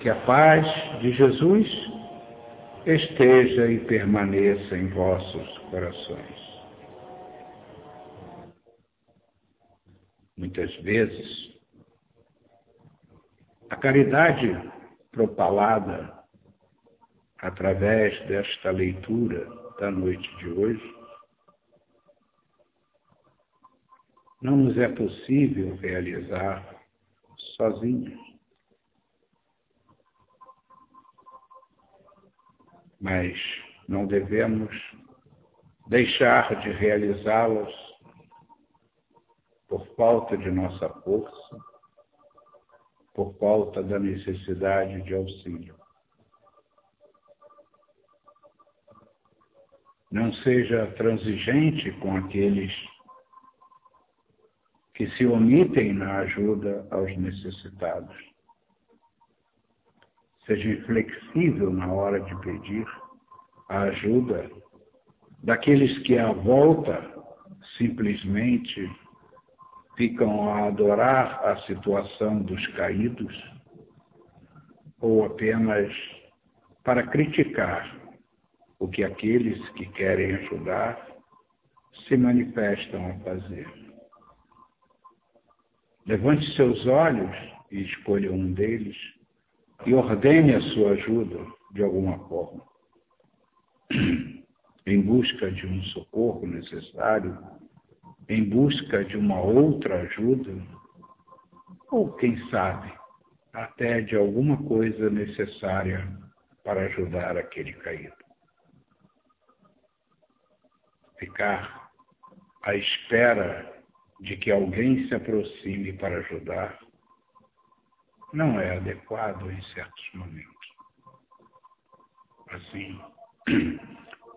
Que a paz de Jesus esteja e permaneça em vossos corações. Muitas vezes, a caridade propalada através desta leitura da noite de hoje não nos é possível realizar sozinhos. Mas não devemos deixar de realizá-las por falta de nossa força, por falta da necessidade de auxílio. Não seja transigente com aqueles que se omitem na ajuda aos necessitados. Seja inflexível na hora de pedir a ajuda daqueles que à volta simplesmente ficam a adorar a situação dos caídos ou apenas para criticar o que aqueles que querem ajudar se manifestam a fazer. Levante seus olhos e escolha um deles e ordene a sua ajuda de alguma forma. em busca de um socorro necessário, em busca de uma outra ajuda, ou quem sabe, até de alguma coisa necessária para ajudar aquele caído. Ficar à espera de que alguém se aproxime para ajudar não é adequado em certos momentos. Assim,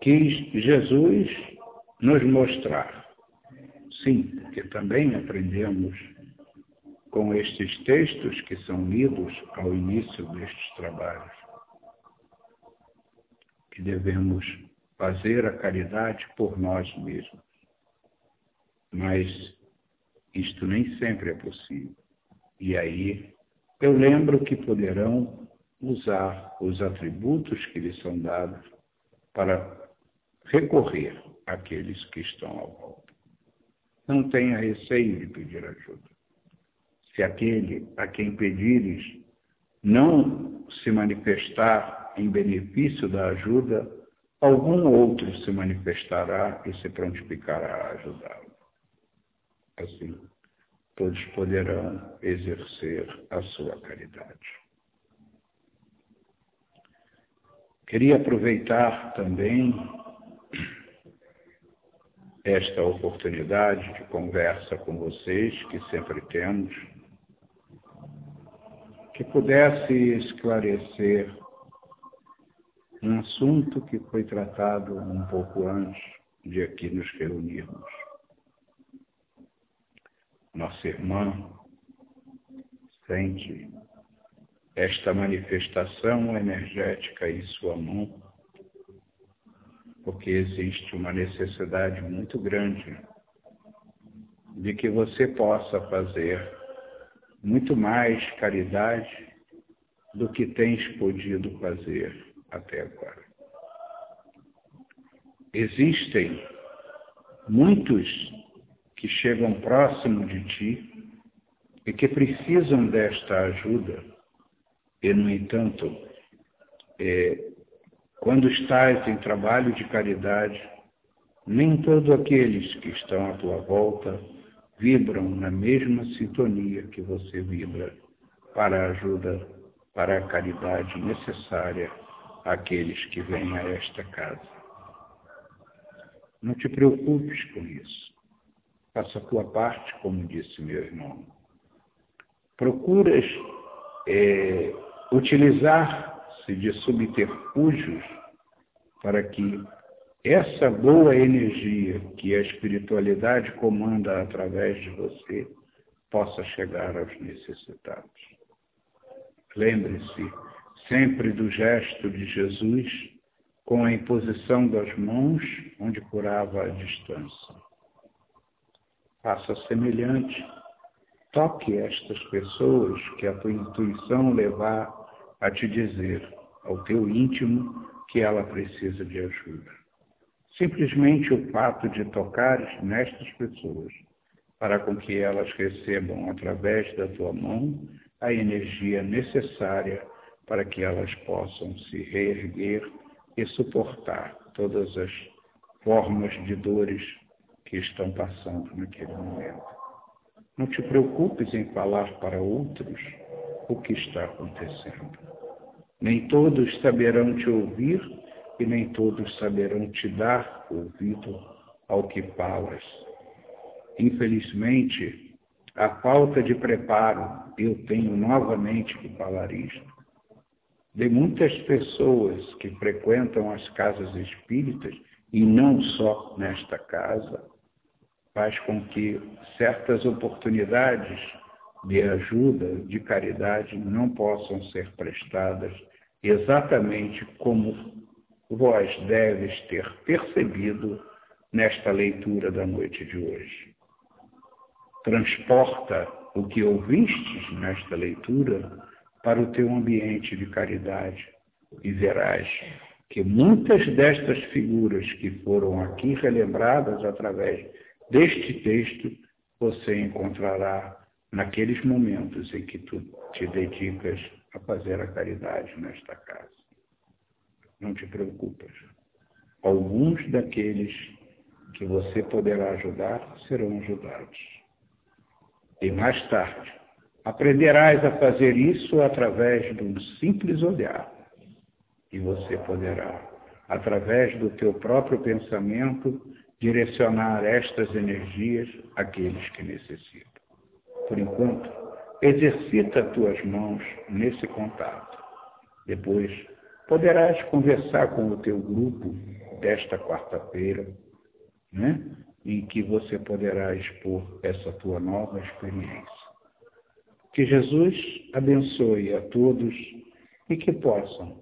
quis Jesus nos mostrar, sim, porque também aprendemos com estes textos que são lidos ao início destes trabalhos, que devemos fazer a caridade por nós mesmos. Mas isto nem sempre é possível. E aí eu lembro que poderão usar os atributos que lhes são dados para recorrer àqueles que estão ao volta. Não tenha receio de pedir ajuda. Se aquele a quem pedires não se manifestar em benefício da ajuda, algum outro se manifestará e se prontificará a ajudá-lo. Assim, todos poderão exercer a sua caridade. Queria aproveitar também esta oportunidade de conversa com vocês, que sempre temos, que pudesse esclarecer um assunto que foi tratado um pouco antes de aqui nos reunirmos nossa irmã sente esta manifestação energética em sua mão, porque existe uma necessidade muito grande de que você possa fazer muito mais caridade do que tens podido fazer até agora. Existem muitos que chegam próximo de ti e que precisam desta ajuda. E, no entanto, é, quando estás em trabalho de caridade, nem todos aqueles que estão à tua volta vibram na mesma sintonia que você vibra para a ajuda, para a caridade necessária àqueles que vêm a esta casa. Não te preocupes com isso. Faça a tua parte, como disse meu irmão. Procuras é, utilizar-se de subterfúgios para que essa boa energia que a espiritualidade comanda através de você possa chegar aos necessitados. Lembre-se sempre do gesto de Jesus com a imposição das mãos onde curava a distância faça semelhante. Toque estas pessoas que a tua intuição levar a te dizer ao teu íntimo que ela precisa de ajuda. Simplesmente o fato de tocares nestas pessoas, para com que elas recebam através da tua mão a energia necessária para que elas possam se reerguer e suportar todas as formas de dores que estão passando naquele momento. Não te preocupes em falar para outros o que está acontecendo. Nem todos saberão te ouvir e nem todos saberão te dar ouvido ao que falas. Infelizmente, a falta de preparo, eu tenho novamente que falar isto, de muitas pessoas que frequentam as casas espíritas, e não só nesta casa, faz com que certas oportunidades de ajuda, de caridade, não possam ser prestadas exatamente como vós deves ter percebido nesta leitura da noite de hoje. Transporta o que ouvistes nesta leitura para o teu ambiente de caridade e verás que muitas destas figuras que foram aqui relembradas através deste texto, você encontrará naqueles momentos em que tu te dedicas a fazer a caridade nesta casa. Não te preocupes. Alguns daqueles que você poderá ajudar serão ajudados. E mais tarde, aprenderás a fazer isso através de um simples olhar. E você poderá, através do teu próprio pensamento, direcionar estas energias àqueles que necessitam. Por enquanto, exercita tuas mãos nesse contato. Depois, poderás conversar com o teu grupo desta quarta-feira, né? em que você poderá expor essa tua nova experiência. Que Jesus abençoe a todos e que possam,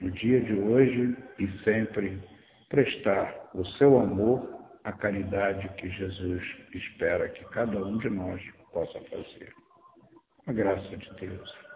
no dia de hoje e sempre, prestar o seu amor à caridade que Jesus espera que cada um de nós possa fazer. A graça de Deus.